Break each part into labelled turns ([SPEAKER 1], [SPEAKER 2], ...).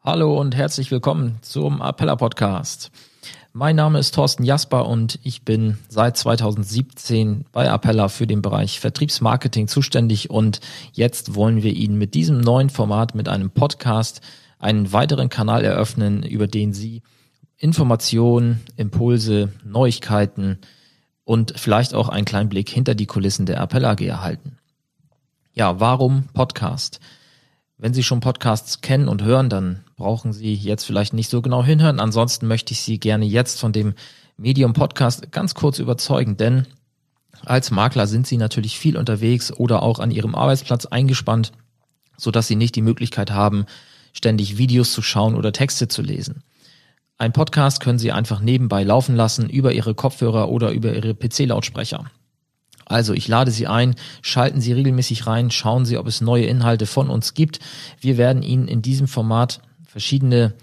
[SPEAKER 1] Hallo und herzlich willkommen zum Appella Podcast. Mein Name ist Thorsten Jasper und ich bin seit 2017 bei Appella für den Bereich Vertriebsmarketing zuständig und jetzt wollen wir Ihnen mit diesem neuen Format, mit einem Podcast, einen weiteren Kanal eröffnen, über den Sie Informationen, Impulse, Neuigkeiten und vielleicht auch einen kleinen Blick hinter die Kulissen der Appella AG erhalten. Ja, warum Podcast? Wenn Sie schon Podcasts kennen und hören, dann brauchen Sie jetzt vielleicht nicht so genau hinhören. Ansonsten möchte ich Sie gerne jetzt von dem Medium Podcast ganz kurz überzeugen, denn als Makler sind Sie natürlich viel unterwegs oder auch an Ihrem Arbeitsplatz eingespannt, so dass Sie nicht die Möglichkeit haben, ständig Videos zu schauen oder Texte zu lesen. Ein Podcast können Sie einfach nebenbei laufen lassen über Ihre Kopfhörer oder über Ihre PC-Lautsprecher. Also ich lade Sie ein, schalten Sie regelmäßig rein, schauen Sie, ob es neue Inhalte von uns gibt. Wir werden Ihnen in diesem Format verschiedene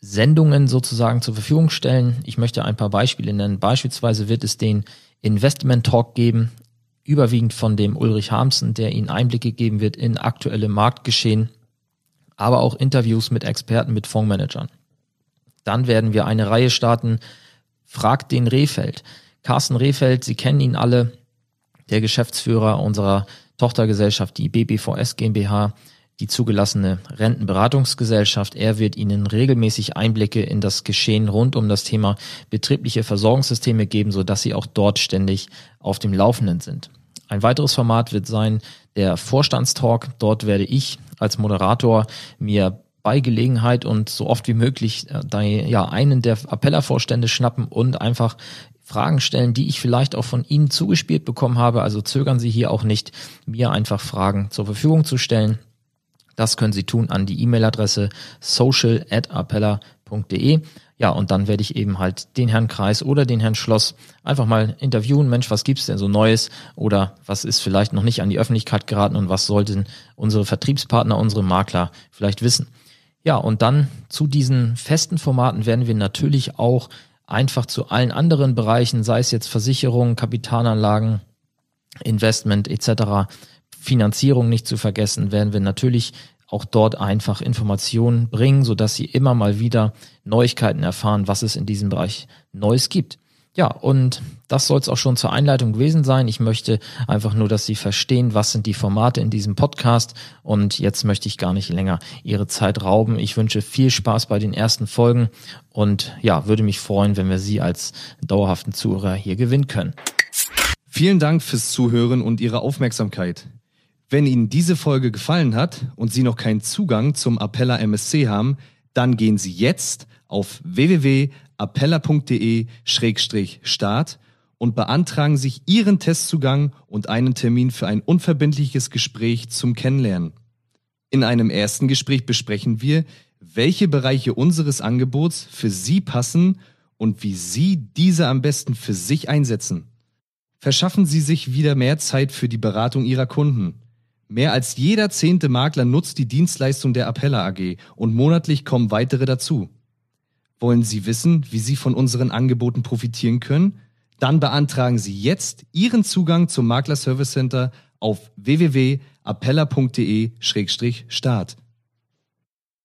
[SPEAKER 1] Sendungen sozusagen zur Verfügung stellen. Ich möchte ein paar Beispiele nennen. Beispielsweise wird es den Investment Talk geben, überwiegend von dem Ulrich Harmsen, der Ihnen Einblicke geben wird in aktuelle Marktgeschehen, aber auch Interviews mit Experten, mit Fondsmanagern. Dann werden wir eine Reihe starten, Fragt den Rehfeld. Carsten Rehfeld, Sie kennen ihn alle, der Geschäftsführer unserer Tochtergesellschaft, die BBVS GmbH, die zugelassene Rentenberatungsgesellschaft. Er wird Ihnen regelmäßig Einblicke in das Geschehen rund um das Thema betriebliche Versorgungssysteme geben, sodass Sie auch dort ständig auf dem Laufenden sind. Ein weiteres Format wird sein der Vorstandstalk. Dort werde ich als Moderator mir bei Gelegenheit und so oft wie möglich äh, ja, einen der Appellervorstände schnappen und einfach Fragen stellen, die ich vielleicht auch von Ihnen zugespielt bekommen habe. Also zögern Sie hier auch nicht, mir einfach Fragen zur Verfügung zu stellen. Das können Sie tun an die E-Mail-Adresse social@appella.de. Ja, und dann werde ich eben halt den Herrn Kreis oder den Herrn Schloss einfach mal interviewen. Mensch, was gibt's denn so Neues? Oder was ist vielleicht noch nicht an die Öffentlichkeit geraten und was sollten unsere Vertriebspartner, unsere Makler vielleicht wissen? Ja, und dann zu diesen festen Formaten werden wir natürlich auch einfach zu allen anderen Bereichen, sei es jetzt Versicherung, Kapitalanlagen, Investment etc., Finanzierung nicht zu vergessen, werden wir natürlich auch dort einfach Informationen bringen, sodass Sie immer mal wieder Neuigkeiten erfahren, was es in diesem Bereich Neues gibt. Ja, und das soll es auch schon zur Einleitung gewesen sein. Ich möchte einfach nur, dass Sie verstehen, was sind die Formate in diesem Podcast. Und jetzt möchte ich gar nicht länger Ihre Zeit rauben. Ich wünsche viel Spaß bei den ersten Folgen und ja, würde mich freuen, wenn wir Sie als dauerhaften Zuhörer hier gewinnen können.
[SPEAKER 2] Vielen Dank fürs Zuhören und Ihre Aufmerksamkeit. Wenn Ihnen diese Folge gefallen hat und Sie noch keinen Zugang zum Appella MSC haben, dann gehen Sie jetzt auf www.appella.de-start und beantragen sich Ihren Testzugang und einen Termin für ein unverbindliches Gespräch zum Kennenlernen. In einem ersten Gespräch besprechen wir, welche Bereiche unseres Angebots für Sie passen und wie Sie diese am besten für sich einsetzen. Verschaffen Sie sich wieder mehr Zeit für die Beratung Ihrer Kunden. Mehr als jeder zehnte Makler nutzt die Dienstleistung der Appella AG und monatlich kommen weitere dazu. Wollen Sie wissen, wie Sie von unseren Angeboten profitieren können? Dann beantragen Sie jetzt Ihren Zugang zum Makler Service Center auf www.appella.de-start.